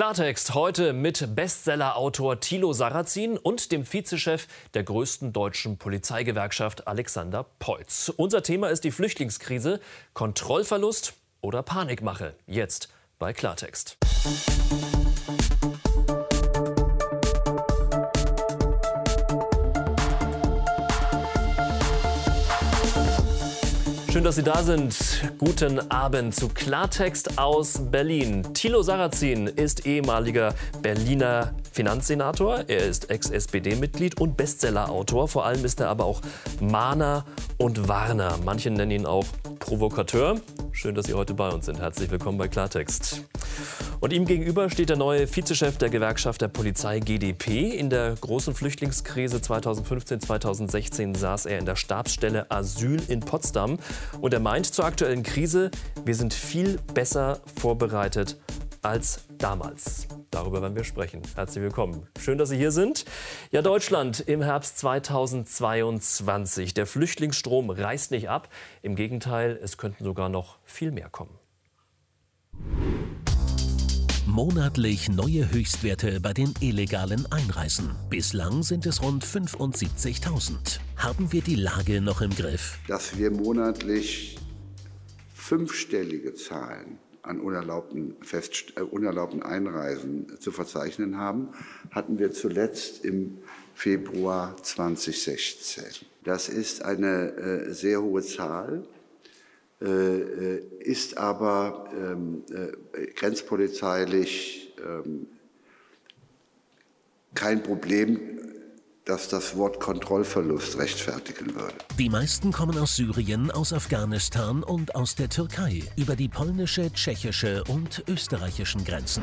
Klartext heute mit Bestsellerautor Thilo Sarrazin und dem Vizechef der größten deutschen Polizeigewerkschaft Alexander Peutz. Unser Thema ist die Flüchtlingskrise, Kontrollverlust oder Panikmache. Jetzt bei Klartext. Schön, dass Sie da sind. Guten Abend zu Klartext aus Berlin. Thilo Sarrazin ist ehemaliger Berliner Finanzsenator. Er ist Ex-SPD-Mitglied und Bestsellerautor. Vor allem ist er aber auch Mahner und Warner. Manche nennen ihn auch Provokateur. Schön, dass Sie heute bei uns sind. Herzlich willkommen bei Klartext. Und ihm gegenüber steht der neue Vizechef der Gewerkschaft der Polizei GDP. In der großen Flüchtlingskrise 2015-2016 saß er in der Stabsstelle Asyl in Potsdam. Und er meint zur aktuellen Krise, wir sind viel besser vorbereitet als damals. Darüber werden wir sprechen. Herzlich willkommen. Schön, dass Sie hier sind. Ja, Deutschland im Herbst 2022. Der Flüchtlingsstrom reißt nicht ab. Im Gegenteil, es könnten sogar noch viel mehr kommen. Monatlich neue Höchstwerte bei den illegalen Einreisen. Bislang sind es rund 75.000. Haben wir die Lage noch im Griff? Dass wir monatlich fünfstellige Zahlen an unerlaubten, Fest, äh, unerlaubten Einreisen zu verzeichnen haben, hatten wir zuletzt im Februar 2016. Das ist eine äh, sehr hohe Zahl. Äh, äh, ist aber ähm, äh, grenzpolizeilich ähm, kein Problem, das das Wort Kontrollverlust rechtfertigen würde. Die meisten kommen aus Syrien, aus Afghanistan und aus der Türkei über die polnische, tschechische und österreichischen Grenzen.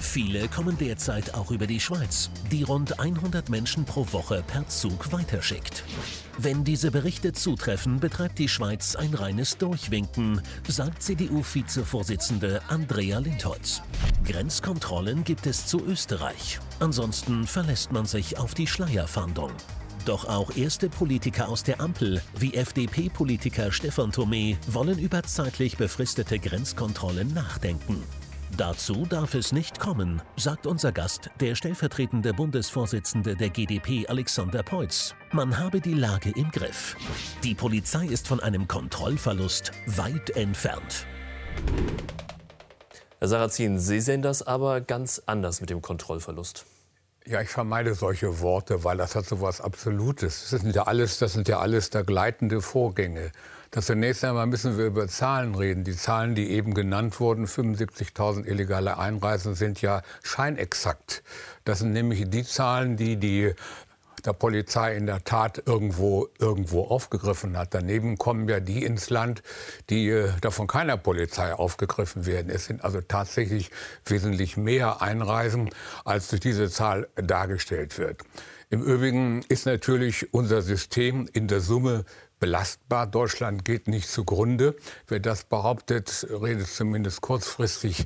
Viele kommen derzeit auch über die Schweiz, die rund 100 Menschen pro Woche per Zug weiterschickt. Wenn diese Berichte zutreffen, betreibt die Schweiz ein reines Durchwinken, sagt CDU-Vizevorsitzende Andrea Lindholz. Grenzkontrollen gibt es zu Österreich. Ansonsten verlässt man sich auf die Schleierfahndung. Doch auch erste Politiker aus der Ampel, wie FDP-Politiker Stefan Thomé, wollen über zeitlich befristete Grenzkontrollen nachdenken. Dazu darf es nicht kommen, sagt unser Gast, der stellvertretende Bundesvorsitzende der GdP Alexander Peutz. Man habe die Lage im Griff. Die Polizei ist von einem Kontrollverlust weit entfernt. Herr Sarrazin, Sie sehen das aber ganz anders mit dem Kontrollverlust. Ja, ich vermeide solche Worte, weil das hat so was Absolutes. Das sind ja alles, das sind ja alles da gleitende Vorgänge. Das zunächst einmal müssen wir über Zahlen reden. Die Zahlen, die eben genannt wurden, 75.000 illegale Einreisen, sind ja scheinexakt. Das sind nämlich die Zahlen, die die der Polizei in der Tat irgendwo, irgendwo aufgegriffen hat. Daneben kommen ja die ins Land, die äh, davon keiner Polizei aufgegriffen werden. Es sind also tatsächlich wesentlich mehr Einreisen, als durch diese Zahl dargestellt wird. Im Übrigen ist natürlich unser System in der Summe belastbar. Deutschland geht nicht zugrunde. Wer das behauptet, redet zumindest kurzfristig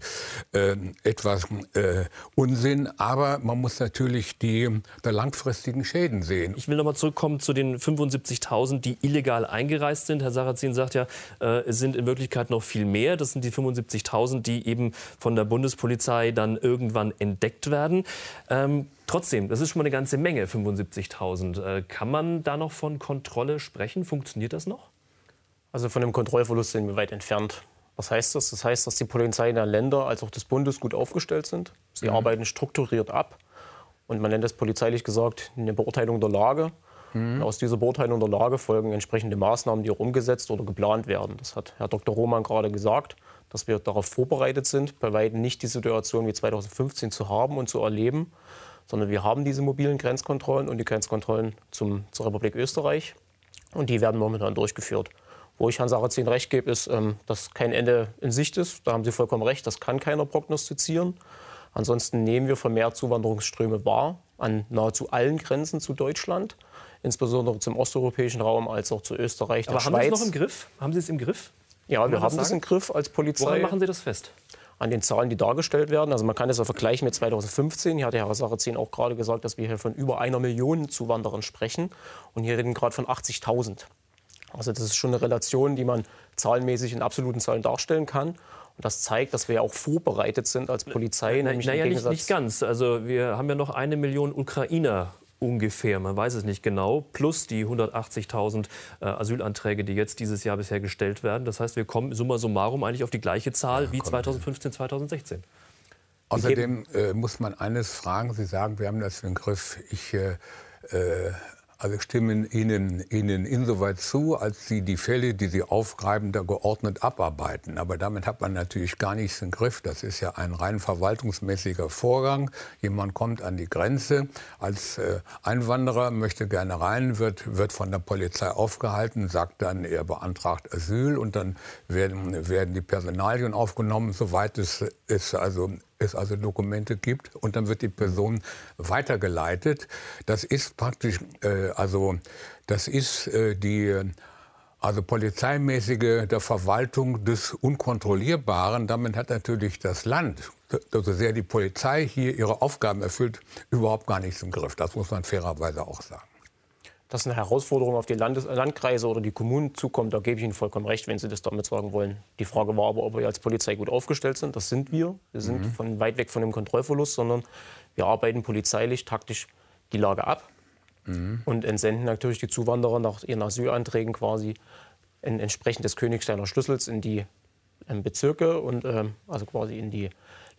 äh, etwas äh, Unsinn. Aber man muss natürlich die der langfristigen Schäden sehen. Ich will noch mal zurückkommen zu den 75.000, die illegal eingereist sind. Herr Sarrazin sagt ja, äh, es sind in Wirklichkeit noch viel mehr. Das sind die 75.000, die eben von der Bundespolizei dann irgendwann entdeckt werden. Ähm, Trotzdem, das ist schon mal eine ganze Menge, 75.000. Äh, kann man da noch von Kontrolle sprechen? Funktioniert das noch? Also von dem Kontrollverlust sind wir weit entfernt. Was heißt das? Das heißt, dass die Polizei der Länder als auch des Bundes gut aufgestellt sind. Sie mhm. arbeiten strukturiert ab. Und man nennt das polizeilich gesagt eine Beurteilung der Lage. Mhm. aus dieser Beurteilung der Lage folgen entsprechende Maßnahmen, die auch umgesetzt oder geplant werden. Das hat Herr Dr. Roman gerade gesagt, dass wir darauf vorbereitet sind, bei weitem nicht die Situation wie 2015 zu haben und zu erleben sondern wir haben diese mobilen Grenzkontrollen und die Grenzkontrollen zum, zur Republik Österreich. Und die werden momentan durchgeführt. Wo ich Herrn Sarrazin recht gebe, ist, ähm, dass kein Ende in Sicht ist. Da haben Sie vollkommen recht, das kann keiner prognostizieren. Ansonsten nehmen wir vermehrt Zuwanderungsströme wahr an nahezu allen Grenzen zu Deutschland, insbesondere zum osteuropäischen Raum als auch zu Österreich. Aber haben Sie es noch im Griff? Haben Sie es im Griff? Ja, wir haben das im Griff als Polizei. Woran machen Sie das fest? An den Zahlen, die dargestellt werden. Also man kann das ja vergleichen mit 2015. Hier hat der Herr Sarrazin auch gerade gesagt, dass wir hier von über einer Million Zuwanderern sprechen. Und hier reden wir gerade von 80.000. Also das ist schon eine Relation, die man zahlenmäßig in absoluten Zahlen darstellen kann. Und das zeigt, dass wir ja auch vorbereitet sind als Polizei. Na, naja, nicht, nicht ganz. Also wir haben ja noch eine Million Ukrainer ungefähr, man weiß es nicht genau, plus die 180.000 äh, Asylanträge, die jetzt dieses Jahr bisher gestellt werden. Das heißt, wir kommen summa summarum eigentlich auf die gleiche Zahl wie 2015, 2016. Außerdem äh, muss man eines fragen. Sie sagen, wir haben das im Griff. Ich äh, also stimmen Ihnen, Ihnen insoweit zu, als Sie die Fälle, die Sie aufgreifen, da geordnet abarbeiten. Aber damit hat man natürlich gar nichts im Griff. Das ist ja ein rein verwaltungsmäßiger Vorgang. Jemand kommt an die Grenze als äh, Einwanderer, möchte gerne rein, wird, wird von der Polizei aufgehalten, sagt dann, er beantragt Asyl und dann werden, werden die Personalien aufgenommen, soweit es, es also es also Dokumente gibt und dann wird die Person weitergeleitet. Das ist praktisch, äh, also das ist äh, die also polizeimäßige der Verwaltung des Unkontrollierbaren. Damit hat natürlich das Land, so sehr die Polizei hier ihre Aufgaben erfüllt, überhaupt gar nichts im Griff. Das muss man fairerweise auch sagen dass eine Herausforderung auf die Landes Landkreise oder die Kommunen zukommt, da gebe ich Ihnen vollkommen recht, wenn Sie das damit sagen wollen. Die Frage war aber, ob wir als Polizei gut aufgestellt sind. Das sind wir. Wir sind mhm. von weit weg von dem Kontrollverlust, sondern wir arbeiten polizeilich, taktisch die Lage ab mhm. und entsenden natürlich die Zuwanderer nach ihren Asylanträgen quasi in, entsprechend des Königsteiner Schlüssels in die ähm, Bezirke und ähm, also quasi in die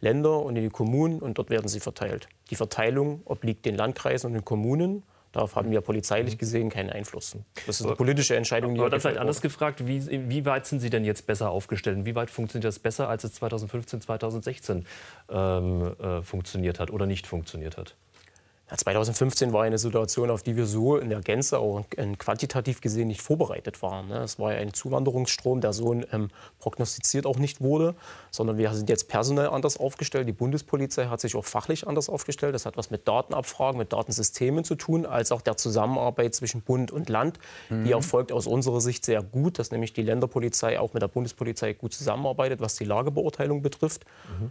Länder und in die Kommunen und dort werden sie verteilt. Die Verteilung obliegt den Landkreisen und den Kommunen Darauf haben wir polizeilich gesehen keinen Einfluss. Das ist eine politische Entscheidung. Die Aber dann vielleicht anders gefragt, wie, wie, weit sind Sie denn jetzt besser aufgestellt? Wie weit funktioniert das besser, als es 2015, 2016 ähm, äh, funktioniert hat oder nicht funktioniert hat? Ja, 2015 war eine Situation, auf die wir so in der Gänze auch quantitativ gesehen nicht vorbereitet waren. Ne? Es war ein Zuwanderungsstrom, der so ähm, prognostiziert auch nicht wurde, sondern wir sind jetzt personell anders aufgestellt. Die Bundespolizei hat sich auch fachlich anders aufgestellt. Das hat was mit Datenabfragen, mit Datensystemen zu tun, als auch der Zusammenarbeit zwischen Bund und Land. Mhm. Die erfolgt aus unserer Sicht sehr gut, dass nämlich die Länderpolizei auch mit der Bundespolizei gut zusammenarbeitet, was die Lagebeurteilung betrifft. Mhm.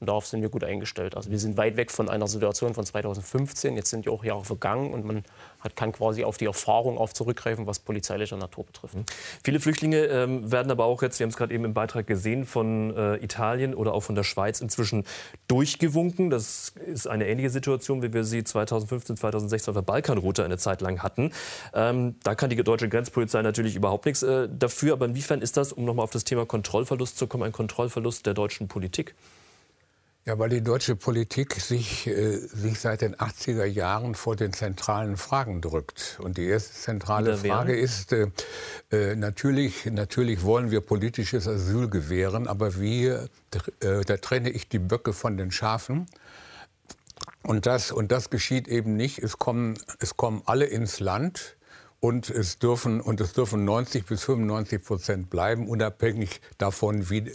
Und darauf sind wir gut eingestellt. Also wir sind weit weg von einer Situation von 2015. Jetzt sind ja auch Jahre vergangen und man hat, kann quasi auf die Erfahrung auf zurückgreifen, was polizeilicher Natur betrifft. Mhm. Viele Flüchtlinge ähm, werden aber auch jetzt, wir haben es gerade eben im Beitrag gesehen, von äh, Italien oder auch von der Schweiz inzwischen durchgewunken. Das ist eine ähnliche Situation, wie wir sie 2015, 2016 auf der Balkanroute eine Zeit lang hatten. Ähm, da kann die deutsche Grenzpolizei natürlich überhaupt nichts äh, dafür. Aber inwiefern ist das, um nochmal auf das Thema Kontrollverlust zu kommen, ein Kontrollverlust der deutschen Politik? Ja, weil die deutsche Politik sich, äh, sich seit den 80er Jahren vor den zentralen Fragen drückt. Und die erste zentrale Frage ist, äh, äh, natürlich, natürlich wollen wir politisches Asyl gewähren, aber wie, äh, da trenne ich die Böcke von den Schafen. Und das, und das geschieht eben nicht. Es kommen, es kommen alle ins Land. Und es dürfen, und es dürfen 90 bis 95 Prozent bleiben, unabhängig davon, wie,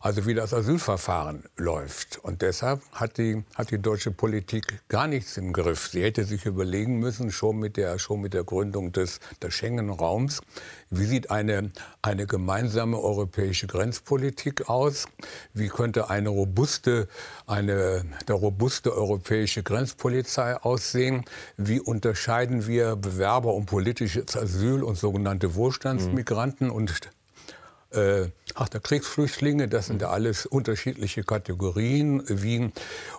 also wie das Asylverfahren läuft. Und deshalb hat die, hat die deutsche Politik gar nichts im Griff. Sie hätte sich überlegen müssen, schon mit der, schon mit der Gründung des, des Schengen-Raums, wie sieht eine, eine gemeinsame europäische Grenzpolitik aus? Wie könnte eine robuste, eine, der robuste europäische Grenzpolizei aussehen? Wie unterscheiden wir Bewerber um politisches Asyl und sogenannte Wohlstandsmigranten? Mhm. Und äh, ach, der Kriegsflüchtlinge, das sind ja alles unterschiedliche Kategorien. Wie,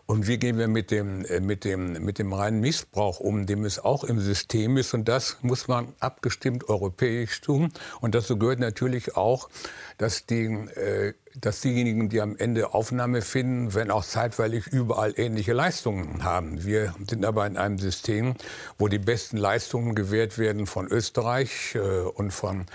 und wie gehen wir mit dem, äh, mit, dem, mit dem reinen Missbrauch um, dem es auch im System ist. Und das muss man abgestimmt europäisch tun. Und dazu gehört natürlich auch, dass, die, äh, dass diejenigen, die am Ende Aufnahme finden, wenn auch zeitweilig überall ähnliche Leistungen haben. Wir sind aber in einem System, wo die besten Leistungen gewährt werden von Österreich äh, und von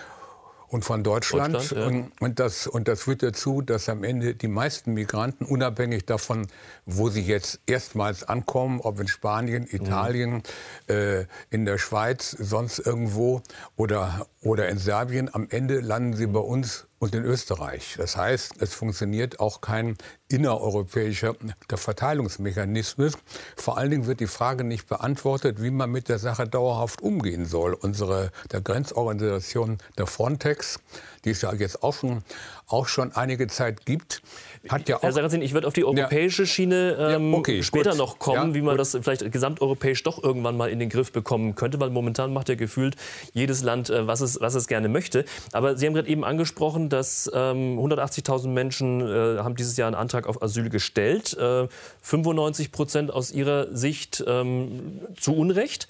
und von Deutschland. Deutschland ja. und, und, das, und das führt dazu, dass am Ende die meisten Migranten, unabhängig davon, wo sie jetzt erstmals ankommen, ob in Spanien, Italien, mhm. äh, in der Schweiz, sonst irgendwo oder, oder in Serbien, am Ende landen sie bei uns und in Österreich. Das heißt, es funktioniert auch kein innereuropäischer Verteilungsmechanismus. Vor allen Dingen wird die Frage nicht beantwortet, wie man mit der Sache dauerhaft umgehen soll. Unsere der Grenzorganisation der Frontex, die es ja jetzt auch schon, auch schon einige Zeit gibt, hat ja auch. Herr Sarrazin, ich würde auf die europäische Schiene ähm, ja, okay, später gut. noch kommen, ja, wie man gut. das vielleicht gesamteuropäisch doch irgendwann mal in den Griff bekommen könnte, weil momentan macht ja gefühlt jedes Land, äh, was, es, was es gerne möchte. Aber Sie haben gerade eben angesprochen, dass ähm, 180.000 Menschen äh, haben dieses Jahr einen Antrag auf Asyl gestellt. Äh, 95 Prozent aus Ihrer Sicht ähm, zu Unrecht.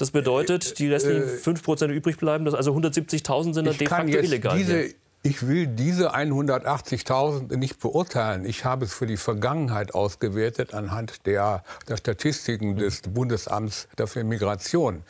Das bedeutet, die restlichen 5 Prozent übrig bleiben, dass also 170.000 sind dann de facto illegal. Diese, ich will diese 180.000 nicht beurteilen. Ich habe es für die Vergangenheit ausgewertet anhand der, der Statistiken des Bundesamts für Migration.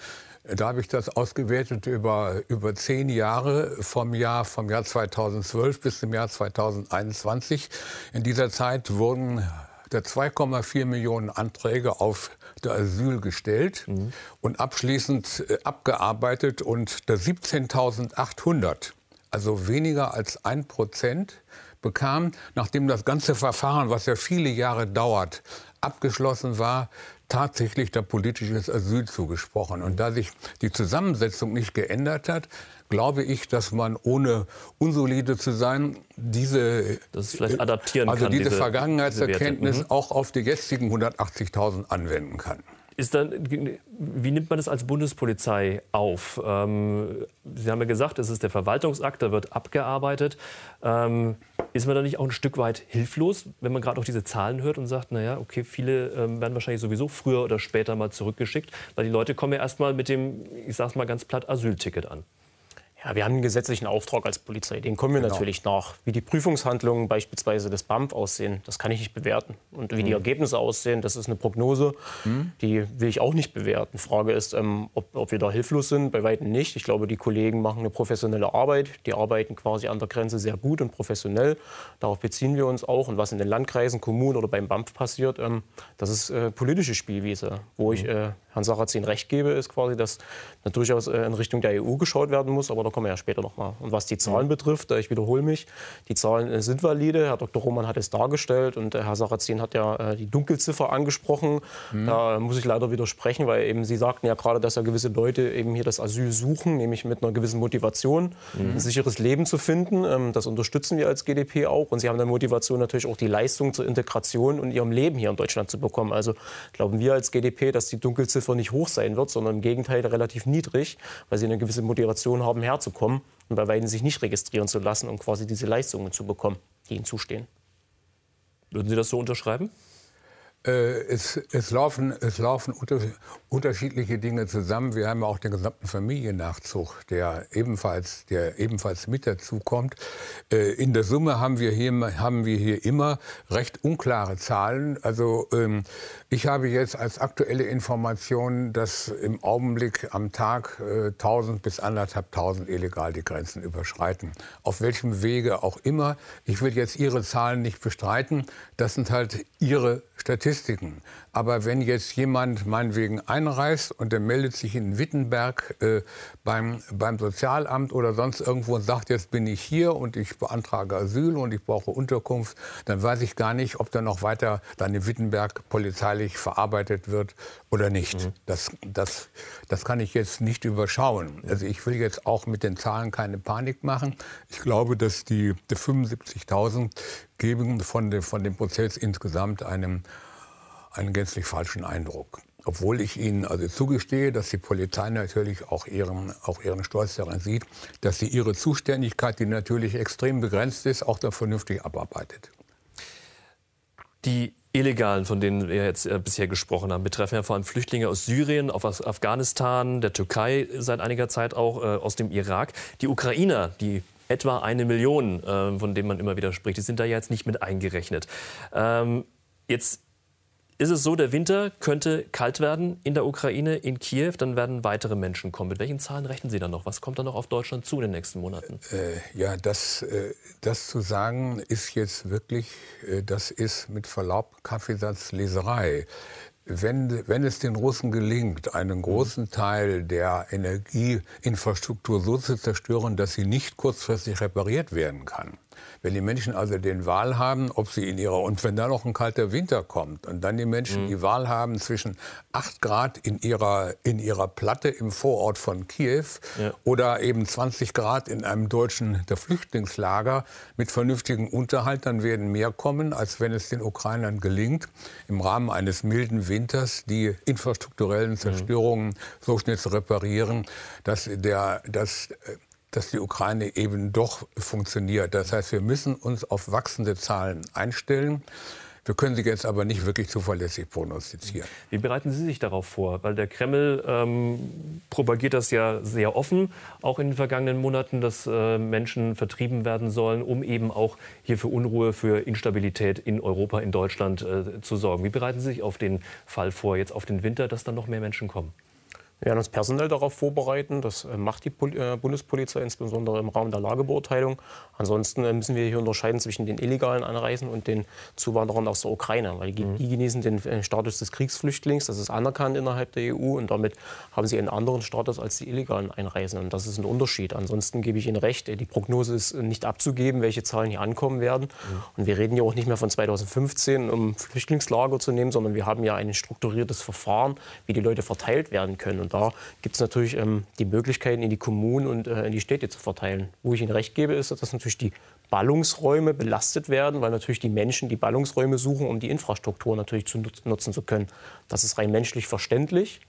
Da habe ich das ausgewertet über, über zehn Jahre vom Jahr, vom Jahr 2012 bis zum Jahr 2021. In dieser Zeit wurden 2,4 Millionen Anträge auf der Asyl gestellt mhm. und abschließend äh, abgearbeitet und der 17.800 also weniger als ein Prozent, bekam, nachdem das ganze Verfahren, was ja viele Jahre dauert, abgeschlossen war, tatsächlich der politisches Asyl zugesprochen. Und da sich die Zusammensetzung nicht geändert hat, glaube ich, dass man ohne unsolide zu sein diese das vielleicht adaptieren also kann, diese, diese Vergangenheitserkenntnis diese mhm. auch auf die jetzigen 180.000 anwenden kann. Dann, wie nimmt man das als Bundespolizei auf? Ähm, Sie haben ja gesagt, es ist der Verwaltungsakt, da wird abgearbeitet. Ähm, ist man da nicht auch ein Stück weit hilflos, wenn man gerade auch diese Zahlen hört und sagt, naja, okay, viele ähm, werden wahrscheinlich sowieso früher oder später mal zurückgeschickt, weil die Leute kommen ja erstmal mit dem, ich sag's mal ganz platt, Asylticket an. Ja, wir haben einen gesetzlichen Auftrag als Polizei. Den kommen wir genau. natürlich nach. Wie die Prüfungshandlungen beispielsweise des BAMF aussehen, das kann ich nicht bewerten. Und wie mhm. die Ergebnisse aussehen, das ist eine Prognose, mhm. die will ich auch nicht bewerten. Frage ist, ähm, ob, ob, wir da hilflos sind. Bei weitem nicht. Ich glaube, die Kollegen machen eine professionelle Arbeit. Die arbeiten quasi an der Grenze sehr gut und professionell. Darauf beziehen wir uns auch. Und was in den Landkreisen, Kommunen oder beim BAMF passiert, ähm, das ist äh, politische Spielwiese, wo mhm. ich äh, Herrn Sarrazin recht gebe, ist quasi, dass da durchaus äh, in Richtung der EU geschaut werden muss. Aber da kommen wir ja später noch mal. Und was die Zahlen betrifft, ich wiederhole mich, die Zahlen äh, sind valide. Herr Dr. Roman hat es dargestellt und Herr Sarrazin hat ja die Dunkelziffer angesprochen. Mhm. Da muss ich leider widersprechen, weil eben Sie sagten ja gerade, dass ja gewisse Leute eben hier das Asyl suchen, nämlich mit einer gewissen Motivation, mhm. ein sicheres Leben zu finden. Ähm, das unterstützen wir als GDP auch. Und Sie haben eine Motivation natürlich auch die Leistung zur Integration und ihrem Leben hier in Deutschland zu bekommen. Also glauben wir als GDP, dass die Dunkelziffer Dunkelziffer nicht hoch sein wird, sondern im Gegenteil relativ niedrig, weil sie eine gewisse Motivation haben, herzukommen und bei weitem sich nicht registrieren zu lassen, um quasi diese Leistungen zu bekommen, die ihnen zustehen. Würden Sie das so unterschreiben? Äh, es, es, laufen, es laufen unter, unterschiedliche Dinge zusammen. Wir haben ja auch den gesamten Familiennachzug, der ebenfalls, der ebenfalls mit dazukommt. Äh, in der Summe haben wir hier, haben wir hier immer recht unklare Zahlen. Also ähm, ich habe jetzt als aktuelle Information, dass im Augenblick am Tag äh, 1000 bis 1.500 illegal die Grenzen überschreiten. Auf welchem Wege auch immer. Ich will jetzt Ihre Zahlen nicht bestreiten. Das sind halt Ihre Statistiken. Aber wenn jetzt jemand meinetwegen einreist und der meldet sich in Wittenberg äh, beim, beim Sozialamt oder sonst irgendwo und sagt, jetzt bin ich hier und ich beantrage Asyl und ich brauche Unterkunft, dann weiß ich gar nicht, ob da noch weiter dann in Wittenberg polizeilich verarbeitet wird oder nicht. Mhm. Das, das, das kann ich jetzt nicht überschauen. Also ich will jetzt auch mit den Zahlen keine Panik machen. Ich glaube, dass die, die 75.000 geben von, dem, von dem Prozess insgesamt einem einen gänzlich falschen Eindruck. Obwohl ich Ihnen also zugestehe, dass die Polizei natürlich auch ihren, auch ihren Stolz daran sieht, dass sie ihre Zuständigkeit, die natürlich extrem begrenzt ist, auch dann vernünftig abarbeitet. Die Illegalen, von denen wir jetzt äh, bisher gesprochen haben, betreffen ja vor allem Flüchtlinge aus Syrien, aus Afghanistan, der Türkei seit einiger Zeit auch, äh, aus dem Irak. Die Ukrainer, die etwa eine Million, äh, von denen man immer wieder spricht, die sind da jetzt nicht mit eingerechnet. Ähm, jetzt ist es so, der Winter könnte kalt werden in der Ukraine, in Kiew, dann werden weitere Menschen kommen. Mit welchen Zahlen rechnen Sie dann noch? Was kommt dann noch auf Deutschland zu in den nächsten Monaten? Äh, ja, das, äh, das zu sagen ist jetzt wirklich, äh, das ist mit Verlaub Kaffeesatzleserei. Wenn, wenn es den Russen gelingt, einen großen Teil der Energieinfrastruktur so zu zerstören, dass sie nicht kurzfristig repariert werden kann, wenn die Menschen also den Wahl haben, ob sie in ihrer, und wenn da noch ein kalter Winter kommt und dann die Menschen mhm. die Wahl haben zwischen 8 Grad in ihrer, in ihrer Platte im Vorort von Kiew ja. oder eben 20 Grad in einem deutschen der Flüchtlingslager mit vernünftigem Unterhalt, dann werden mehr kommen, als wenn es den Ukrainern gelingt, im Rahmen eines milden Winters die infrastrukturellen mhm. Zerstörungen mhm. so schnell zu reparieren, dass der, dass dass die Ukraine eben doch funktioniert. Das heißt, wir müssen uns auf wachsende Zahlen einstellen. Wir können sie jetzt aber nicht wirklich zuverlässig prognostizieren. Wie bereiten Sie sich darauf vor? Weil der Kreml ähm, propagiert das ja sehr offen, auch in den vergangenen Monaten, dass äh, Menschen vertrieben werden sollen, um eben auch hier für Unruhe, für Instabilität in Europa, in Deutschland äh, zu sorgen. Wie bereiten Sie sich auf den Fall vor, jetzt auf den Winter, dass dann noch mehr Menschen kommen? Wir werden uns personell darauf vorbereiten. Das äh, macht die äh, Bundespolizei insbesondere im Rahmen der Lagebeurteilung. Ansonsten äh, müssen wir hier unterscheiden zwischen den illegalen Anreisen und den Zuwanderern aus der Ukraine. Weil die, mhm. die genießen den Status des Kriegsflüchtlings. Das ist anerkannt innerhalb der EU. Und damit haben sie einen anderen Status als die illegalen Einreisenden. Und das ist ein Unterschied. Ansonsten gebe ich Ihnen recht, die Prognose ist nicht abzugeben, welche Zahlen hier ankommen werden. Mhm. Und wir reden ja auch nicht mehr von 2015, um Flüchtlingslager zu nehmen, sondern wir haben ja ein strukturiertes Verfahren, wie die Leute verteilt werden können. Und da gibt es natürlich ähm, die Möglichkeiten, in die Kommunen und äh, in die Städte zu verteilen. Wo ich Ihnen recht gebe, ist, dass natürlich die Ballungsräume belastet werden, weil natürlich die Menschen die Ballungsräume suchen, um die Infrastruktur natürlich zu nutzen zu können. Das ist rein menschlich verständlich.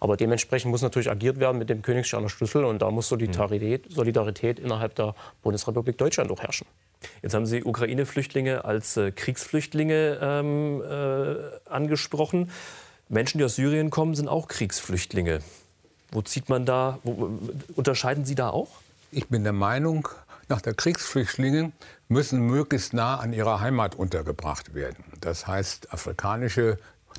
Aber dementsprechend muss natürlich agiert werden mit dem Königssterner Schlüssel und da muss Solidarität, Solidarität innerhalb der Bundesrepublik Deutschland auch herrschen. Jetzt haben Sie Ukraine-Flüchtlinge als äh, Kriegsflüchtlinge ähm, äh, angesprochen. Menschen, die aus Syrien kommen, sind auch Kriegsflüchtlinge. Wo zieht man da, wo, unterscheiden Sie da auch? Ich bin der Meinung, nach der Kriegsflüchtlinge müssen möglichst nah an ihrer Heimat untergebracht werden. Das heißt, afrikanische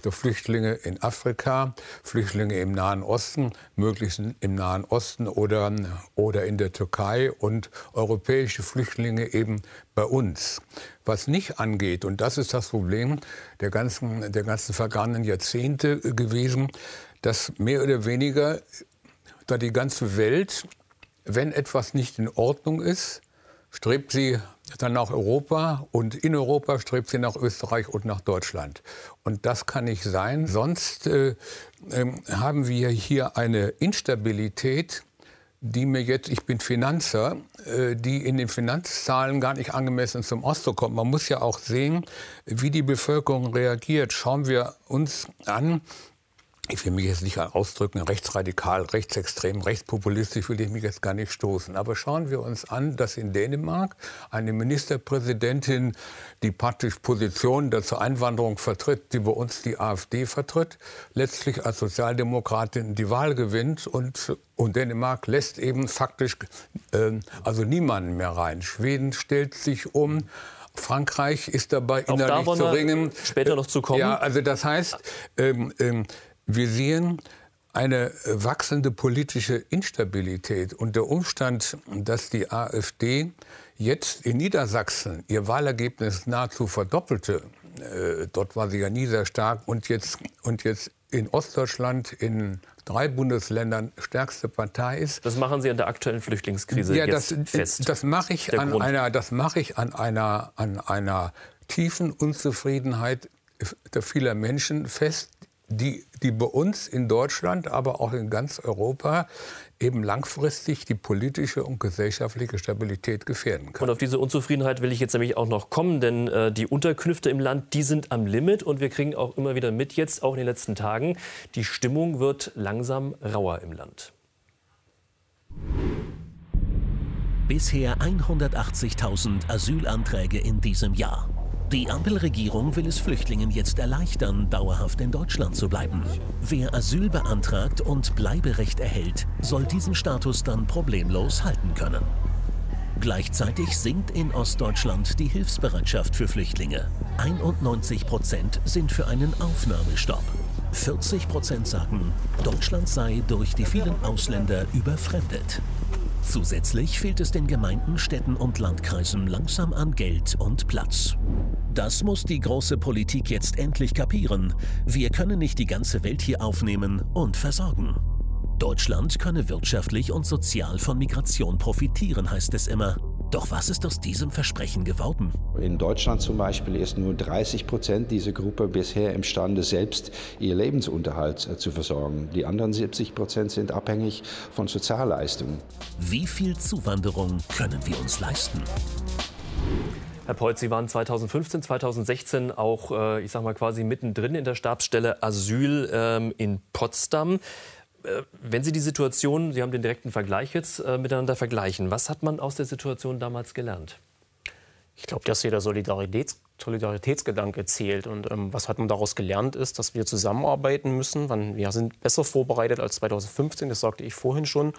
Flüchtlinge in Afrika, Flüchtlinge im Nahen Osten, möglichst im Nahen Osten oder, oder in der Türkei und europäische Flüchtlinge eben bei uns. Was nicht angeht, und das ist das Problem der ganzen, der ganzen vergangenen Jahrzehnte gewesen, dass mehr oder weniger da die ganze Welt, wenn etwas nicht in Ordnung ist, strebt sie dann nach Europa und in Europa strebt sie nach Österreich und nach Deutschland. Und das kann nicht sein. Sonst äh, äh, haben wir hier eine Instabilität, die mir jetzt, ich bin Finanzer, äh, die in den Finanzzahlen gar nicht angemessen zum Ausdruck kommt. Man muss ja auch sehen, wie die Bevölkerung reagiert. Schauen wir uns an, ich will mich jetzt nicht ausdrücken, rechtsradikal, rechtsextrem, rechtspopulistisch will ich mich jetzt gar nicht stoßen. Aber schauen wir uns an, dass in Dänemark eine Ministerpräsidentin, die praktisch Positionen der zur Einwanderung vertritt, die bei uns die AfD vertritt, letztlich als Sozialdemokratin die Wahl gewinnt und, und Dänemark lässt eben faktisch äh, also niemanden mehr rein. Schweden stellt sich um. Frankreich ist dabei Auch innerlich da zu ringen. Später noch zu kommen. Ja, also das heißt, ähm, ähm, wir sehen eine wachsende politische Instabilität und der Umstand, dass die AfD jetzt in Niedersachsen ihr Wahlergebnis nahezu verdoppelte, äh, dort war sie ja nie sehr stark, und jetzt, und jetzt in Ostdeutschland in drei Bundesländern stärkste Partei ist. Das machen Sie an der aktuellen Flüchtlingskrise ja, das, fest. Das mache ich, an einer, das mache ich an einer, an einer tiefen Unzufriedenheit der vieler Menschen fest, die, die bei uns in Deutschland, aber auch in ganz Europa eben langfristig die politische und gesellschaftliche Stabilität gefährden kann. Und auf diese Unzufriedenheit will ich jetzt nämlich auch noch kommen, denn äh, die Unterkünfte im Land, die sind am Limit und wir kriegen auch immer wieder mit jetzt, auch in den letzten Tagen, die Stimmung wird langsam rauer im Land. Bisher 180.000 Asylanträge in diesem Jahr. Die Ampelregierung will es Flüchtlingen jetzt erleichtern, dauerhaft in Deutschland zu bleiben. Wer Asyl beantragt und Bleiberecht erhält, soll diesen Status dann problemlos halten können. Gleichzeitig sinkt in Ostdeutschland die Hilfsbereitschaft für Flüchtlinge. 91 Prozent sind für einen Aufnahmestopp. 40 Prozent sagen, Deutschland sei durch die vielen Ausländer überfremdet. Zusätzlich fehlt es den Gemeinden, Städten und Landkreisen langsam an Geld und Platz. Das muss die große Politik jetzt endlich kapieren. Wir können nicht die ganze Welt hier aufnehmen und versorgen. Deutschland könne wirtschaftlich und sozial von Migration profitieren, heißt es immer. Doch was ist aus diesem Versprechen geworden? In Deutschland zum Beispiel ist nur 30 Prozent dieser Gruppe bisher imstande, selbst ihr Lebensunterhalt äh, zu versorgen. Die anderen 70 Prozent sind abhängig von Sozialleistungen. Wie viel Zuwanderung können wir uns leisten? Herr Peutz, Sie waren 2015, 2016 auch, äh, ich sag mal, quasi mittendrin in der Stabsstelle Asyl ähm, in Potsdam. Äh, wenn Sie die Situation, Sie haben den direkten Vergleich jetzt äh, miteinander vergleichen, was hat man aus der Situation damals gelernt? Ich glaube, dass hier der Solidaritäts Solidaritätsgedanke zählt. Und ähm, was hat man daraus gelernt, ist, dass wir zusammenarbeiten müssen. Wir sind besser vorbereitet als 2015, das sagte ich vorhin schon,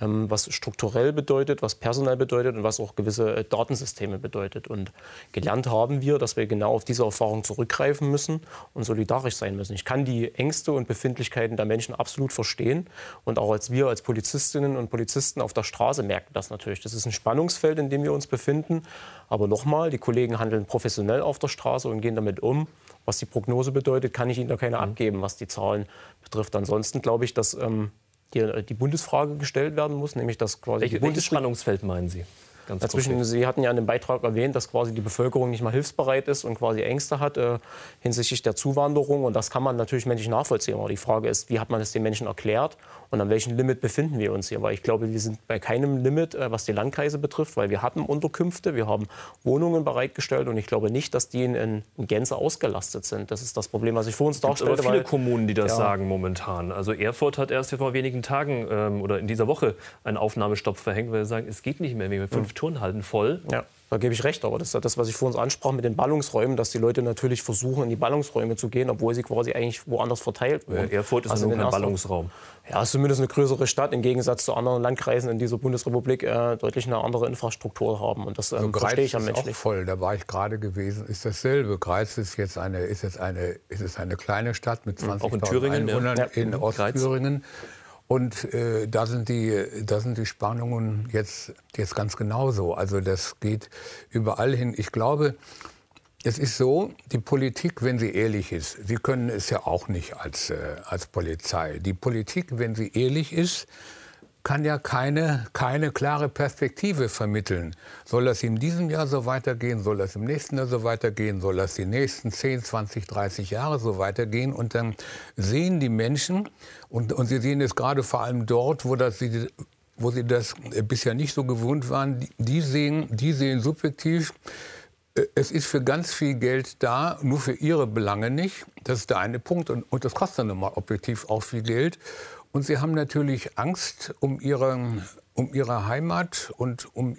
was strukturell bedeutet, was personell bedeutet und was auch gewisse äh, Datensysteme bedeutet. Und gelernt haben wir, dass wir genau auf diese Erfahrung zurückgreifen müssen und solidarisch sein müssen. Ich kann die Ängste und Befindlichkeiten der Menschen absolut verstehen. Und auch als wir als Polizistinnen und Polizisten auf der Straße merken das natürlich. Das ist ein Spannungsfeld, in dem wir uns befinden. Aber nochmal, die Kollegen handeln professionell auf der Straße und gehen damit um. Was die Prognose bedeutet, kann ich Ihnen da keine mhm. abgeben, was die Zahlen betrifft. Ansonsten glaube ich, dass ähm, die, die, Bundesfrage gestellt werden muss, nämlich dass quasi Welche, Welches Spannungsfeld meinen Sie? Ganz Dazwischen, Sie hatten ja in dem Beitrag erwähnt, dass quasi die Bevölkerung nicht mal hilfsbereit ist und quasi Ängste hat äh, hinsichtlich der Zuwanderung. Und das kann man natürlich menschlich nachvollziehen. Aber die Frage ist, wie hat man es den Menschen erklärt und an welchem Limit befinden wir uns hier? Weil ich glaube, wir sind bei keinem Limit, äh, was die Landkreise betrifft, weil wir hatten Unterkünfte, wir haben Wohnungen bereitgestellt und ich glaube nicht, dass die in, in Gänze ausgelastet sind. Das ist das Problem, was ich vor uns darstellte. Es gibt aber viele Kommunen, die das ja. sagen momentan. Also Erfurt hat erst vor wenigen Tagen ähm, oder in dieser Woche einen Aufnahmestopp verhängt, weil sie sagen, es geht nicht mehr, wir fünf mhm. Turnhalten voll. Ja. Da gebe ich recht, aber das ist ja das, was ich vor uns ansprach mit den Ballungsräumen, dass die Leute natürlich versuchen, in die Ballungsräume zu gehen, obwohl sie quasi eigentlich woanders verteilt wurden. Erfurt ist also kein Ballungsraum. Ja, es ist zumindest eine größere Stadt im Gegensatz zu anderen Landkreisen in dieser Bundesrepublik äh, deutlich eine andere Infrastruktur haben. Und das ähm, also verstehe ich am menschlich. Auch voll, da war ich gerade gewesen, ist dasselbe. Greiz ist jetzt eine, ist jetzt eine, ist es eine kleine Stadt mit 20.000 Einwohnern ja. in Ostthüringen. Und äh, da, sind die, da sind die Spannungen jetzt, jetzt ganz genauso. Also das geht überall hin. Ich glaube, es ist so, die Politik, wenn sie ehrlich ist, Sie können es ja auch nicht als, äh, als Polizei. Die Politik, wenn sie ehrlich ist, kann ja keine, keine klare Perspektive vermitteln. Soll das in diesem Jahr so weitergehen? Soll das im nächsten Jahr so weitergehen? Soll das die nächsten 10, 20, 30 Jahre so weitergehen? Und dann sehen die Menschen, und, und sie sehen es gerade vor allem dort, wo, das, wo sie das bisher nicht so gewohnt waren, die, sehen, die sehen subjektiv, äh, es ist für ganz viel Geld da, nur für ihre Belange nicht. Das ist der eine Punkt. Und, und das kostet dann mal objektiv auch viel Geld. Und sie haben natürlich Angst um ihre, um ihre Heimat und um,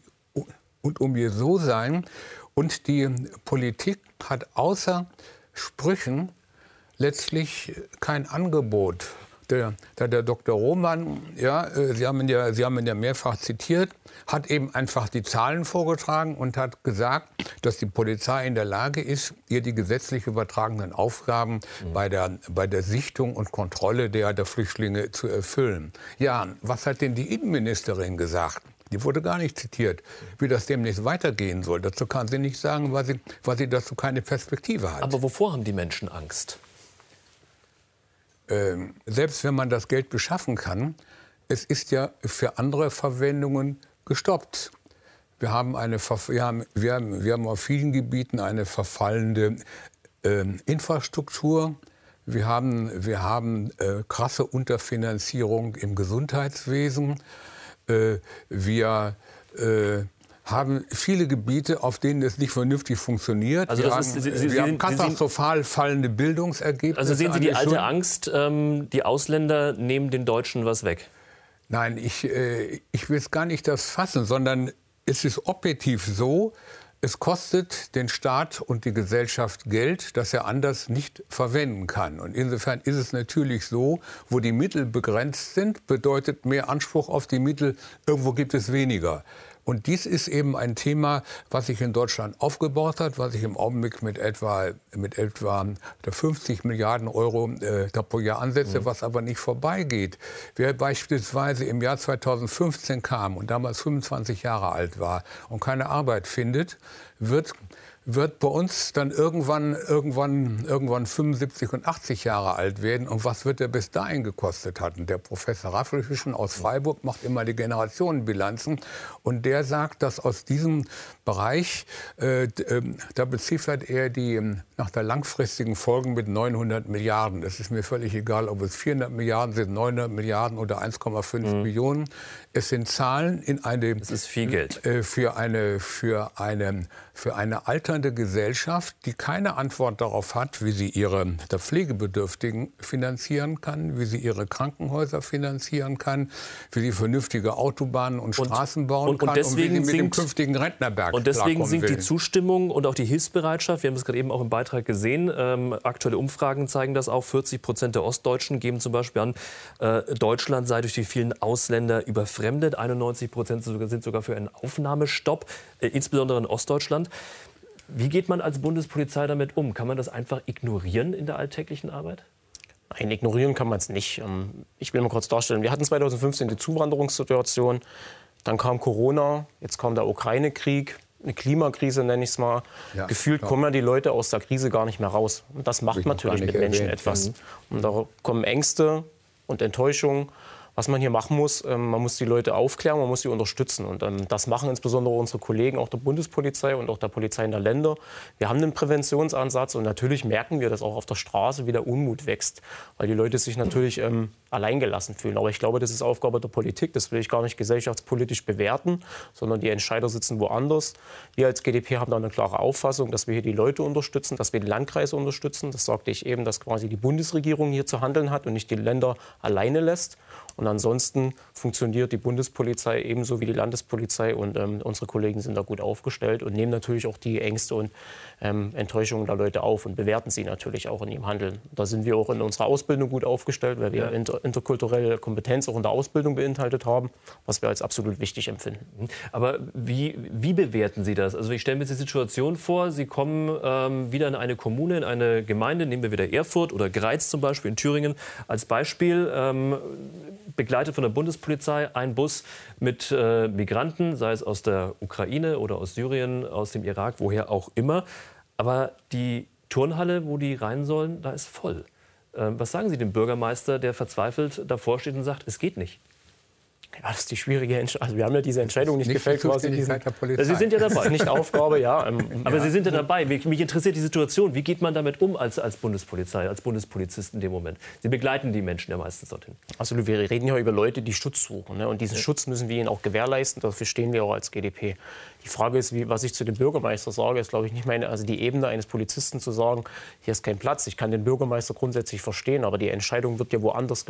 und um ihr So-Sein. Und die Politik hat außer Sprüchen letztlich kein Angebot der, der, der Dr. Roman, ja, äh, Sie, haben ihn ja, Sie haben ihn ja mehrfach zitiert, hat eben einfach die Zahlen vorgetragen und hat gesagt, dass die Polizei in der Lage ist, ihr die gesetzlich übertragenen Aufgaben mhm. bei, der, bei der Sichtung und Kontrolle der, der Flüchtlinge zu erfüllen. Ja, was hat denn die Innenministerin gesagt? Die wurde gar nicht zitiert, wie das demnächst weitergehen soll. Dazu kann sie nicht sagen, weil sie, weil sie dazu keine Perspektive hat. Aber wovor haben die Menschen Angst? Ähm, selbst wenn man das Geld beschaffen kann, es ist ja für andere Verwendungen gestoppt. Wir haben, eine, wir haben, wir haben, wir haben auf vielen Gebieten eine verfallende äh, Infrastruktur. Wir haben, wir haben äh, krasse Unterfinanzierung im Gesundheitswesen. Äh, wir äh, haben viele Gebiete, auf denen es nicht vernünftig funktioniert. Also wir haben, ist, Sie, Sie, wir haben katastrophal fallende Bildungsergebnisse. Also sehen Sie die alte Angst, ähm, die Ausländer nehmen den Deutschen was weg? Nein, ich, äh, ich will es gar nicht das fassen, sondern es ist objektiv so, es kostet den Staat und die Gesellschaft Geld, das er anders nicht verwenden kann. Und insofern ist es natürlich so, wo die Mittel begrenzt sind, bedeutet mehr Anspruch auf die Mittel, irgendwo gibt es weniger. Und dies ist eben ein Thema, was sich in Deutschland aufgebaut hat, was sich im Augenblick mit etwa, mit etwa 50 Milliarden Euro äh, pro Jahr ansetzt, mhm. was aber nicht vorbeigeht. Wer beispielsweise im Jahr 2015 kam und damals 25 Jahre alt war und keine Arbeit findet, wird wird bei uns dann irgendwann, irgendwann, irgendwann 75 und 80 Jahre alt werden. Und was wird er bis dahin gekostet haben? Der Professor Raffelhüschen aus Freiburg macht immer die Generationenbilanzen. Und der sagt, dass aus diesem Bereich, äh, äh, da beziffert er die ähm, nach der langfristigen Folgen mit 900 Milliarden. Es ist mir völlig egal, ob es 400 Milliarden sind, 900 Milliarden oder 1,5 mhm. Millionen. Es sind Zahlen in eine. Es ist viel Geld. Äh, für eine, für eine, für eine Alter eine Gesellschaft, die keine Antwort darauf hat, wie sie ihre der Pflegebedürftigen finanzieren kann, wie sie ihre Krankenhäuser finanzieren kann, wie sie vernünftige Autobahnen und Straßen und, bauen und, und kann und wie sie sinkt, mit dem künftigen Rentnerberg Und deswegen sinkt will. die Zustimmung und auch die Hilfsbereitschaft. Wir haben es gerade eben auch im Beitrag gesehen. Ähm, aktuelle Umfragen zeigen das auch. 40 Prozent der Ostdeutschen geben zum Beispiel an, äh, Deutschland sei durch die vielen Ausländer überfremdet. 91 Prozent sind sogar für einen Aufnahmestopp, äh, insbesondere in Ostdeutschland. Wie geht man als Bundespolizei damit um? Kann man das einfach ignorieren in der alltäglichen Arbeit? Nein, ignorieren kann man es nicht. Ähm, ich will mal kurz darstellen. Wir hatten 2015 die Zuwanderungssituation. Dann kam Corona, jetzt kam der Ukraine-Krieg, eine Klimakrise nenne ich es mal. Ja, Gefühlt klar. kommen ja die Leute aus der Krise gar nicht mehr raus. Und das macht natürlich mit Menschen erwähnt. etwas. Mhm. Und da kommen Ängste und Enttäuschungen was man hier machen muss, ähm, man muss die Leute aufklären, man muss sie unterstützen. Und ähm, das machen insbesondere unsere Kollegen auch der Bundespolizei und auch der Polizei in der Länder. Wir haben einen Präventionsansatz und natürlich merken wir, dass auch auf der Straße wieder Unmut wächst, weil die Leute sich natürlich ähm, alleingelassen fühlen. Aber ich glaube, das ist Aufgabe der Politik. Das will ich gar nicht gesellschaftspolitisch bewerten, sondern die Entscheider sitzen woanders. Wir als GdP haben da eine klare Auffassung, dass wir hier die Leute unterstützen, dass wir die Landkreise unterstützen. Das sagte ich eben, dass quasi die Bundesregierung hier zu handeln hat und nicht die Länder alleine lässt. Und ansonsten funktioniert die Bundespolizei ebenso wie die Landespolizei und ähm, unsere Kollegen sind da gut aufgestellt und nehmen natürlich auch die Ängste und ähm, Enttäuschungen der Leute auf und bewerten sie natürlich auch in ihrem Handeln. Da sind wir auch in unserer Ausbildung gut aufgestellt, weil wir ja. Inter interkulturelle Kompetenz auch in der Ausbildung beinhaltet haben, was wir als absolut wichtig empfinden. Mhm. Aber wie, wie bewerten Sie das? Also ich stelle mir die Situation vor, Sie kommen ähm, wieder in eine Kommune, in eine Gemeinde, nehmen wir wieder Erfurt oder Greiz zum Beispiel in Thüringen als Beispiel. Ähm, begleitet von der Bundespolizei ein Bus mit äh, Migranten, sei es aus der Ukraine oder aus Syrien, aus dem Irak, woher auch immer. Aber die Turnhalle, wo die rein sollen, da ist voll. Äh, was sagen Sie dem Bürgermeister, der verzweifelt davor steht und sagt, es geht nicht? Ja, das ist die schwierige Entscheidung. Also wir haben ja diese Entscheidung nicht, nicht gefällt. Quasi diesen, Sie sind ja dabei. Das ist nicht Aufgabe, ja. Ähm, Aber ja. Sie sind ja dabei. Mich, mich, interessiert die Situation. Wie geht man damit um als, als Bundespolizei, als Bundespolizist in dem Moment? Sie begleiten die Menschen ja meistens dorthin. Also wir reden ja über Leute, die Schutz suchen. Ne? Und diesen ja. Schutz müssen wir ihnen auch gewährleisten. Dafür stehen wir auch als GdP. Die Frage ist, wie, was ich zu dem Bürgermeister sage, ist, glaube ich, nicht meine, also die Ebene eines Polizisten zu sagen, hier ist kein Platz. Ich kann den Bürgermeister grundsätzlich verstehen, aber die Entscheidung wird ja woanders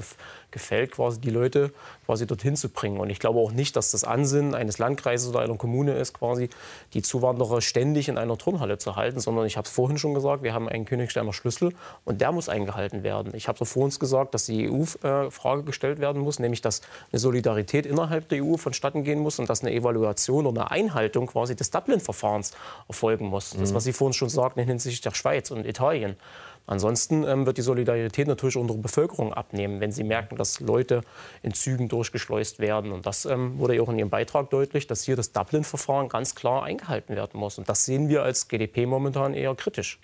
gefällt, quasi die Leute quasi dorthin zu bringen. Und ich glaube auch nicht, dass das Ansinnen eines Landkreises oder einer Kommune ist, quasi die Zuwanderer ständig in einer Turnhalle zu halten, sondern ich habe es vorhin schon gesagt, wir haben einen Königsteiner Schlüssel und der muss eingehalten werden. Ich habe so vor uns gesagt, dass die EU-Frage gestellt werden muss, nämlich dass eine Solidarität innerhalb der EU vonstatten gehen muss und dass eine Evaluation oder eine Einhaltung Umsetzung quasi des Dublin-Verfahrens erfolgen muss. Das, was Sie vorhin schon sagten hinsichtlich der Schweiz und Italien. Ansonsten ähm, wird die Solidarität natürlich unserer Bevölkerung abnehmen, wenn sie merken, dass Leute in Zügen durchgeschleust werden. Und das ähm, wurde ja auch in Ihrem Beitrag deutlich, dass hier das Dublin-Verfahren ganz klar eingehalten werden muss. Und das sehen wir als GDP momentan eher kritisch.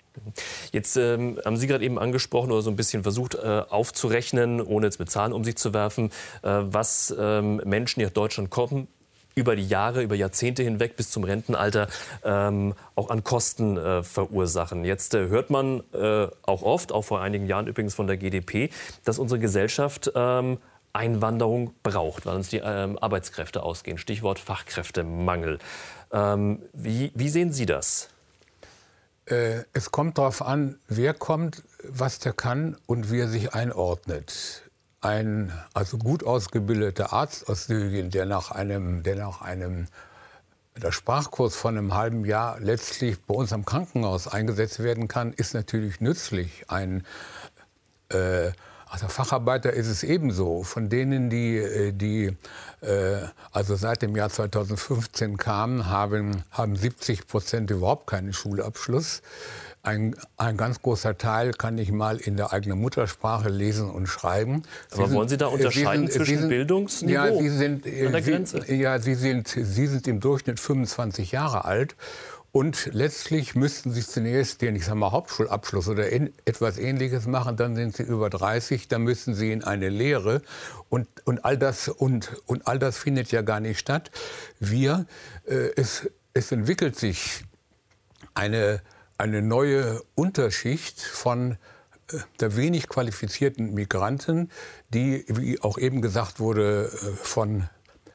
Jetzt ähm, haben Sie gerade eben angesprochen oder so ein bisschen versucht äh, aufzurechnen, ohne jetzt mit Zahlen um sich zu werfen, äh, was ähm, Menschen, die nach Deutschland kommen, über die Jahre, über Jahrzehnte hinweg bis zum Rentenalter ähm, auch an Kosten äh, verursachen. Jetzt äh, hört man äh, auch oft, auch vor einigen Jahren übrigens von der GdP, dass unsere Gesellschaft ähm, Einwanderung braucht, weil uns die ähm, Arbeitskräfte ausgehen. Stichwort Fachkräftemangel. Ähm, wie, wie, sehen Sie das? Äh, es kommt darauf an, wer kommt, was der kann und wie er sich einordnet ein also gut ausgebildeter Arzt aus Syrien, der nach einem, der nach einem der Sprachkurs von einem halben Jahr letztlich bei uns am Krankenhaus eingesetzt werden kann, ist natürlich nützlich. Ein äh, also Facharbeiter ist es ebenso. Von denen, die, äh, die also seit dem Jahr 2015 kamen, haben, haben 70 Prozent überhaupt keinen Schulabschluss. Ein, ein ganz großer Teil kann ich mal in der eigenen Muttersprache lesen und schreiben. Sie Aber sind, wollen Sie da unterscheiden Sie sind, zwischen sind, Bildungsniveau ja, Sie sind, an der Grenze? Ja, Sie sind, Sie sind im Durchschnitt 25 Jahre alt. Und letztlich müssten Sie zunächst den, ich sag mal, Hauptschulabschluss oder etwas Ähnliches machen. Dann sind Sie über 30, dann müssen Sie in eine Lehre. Und, und, all, das, und, und all das findet ja gar nicht statt. Wir, äh, es, es entwickelt sich eine eine neue Unterschicht von äh, der wenig qualifizierten Migranten, die, wie auch eben gesagt wurde, äh, von,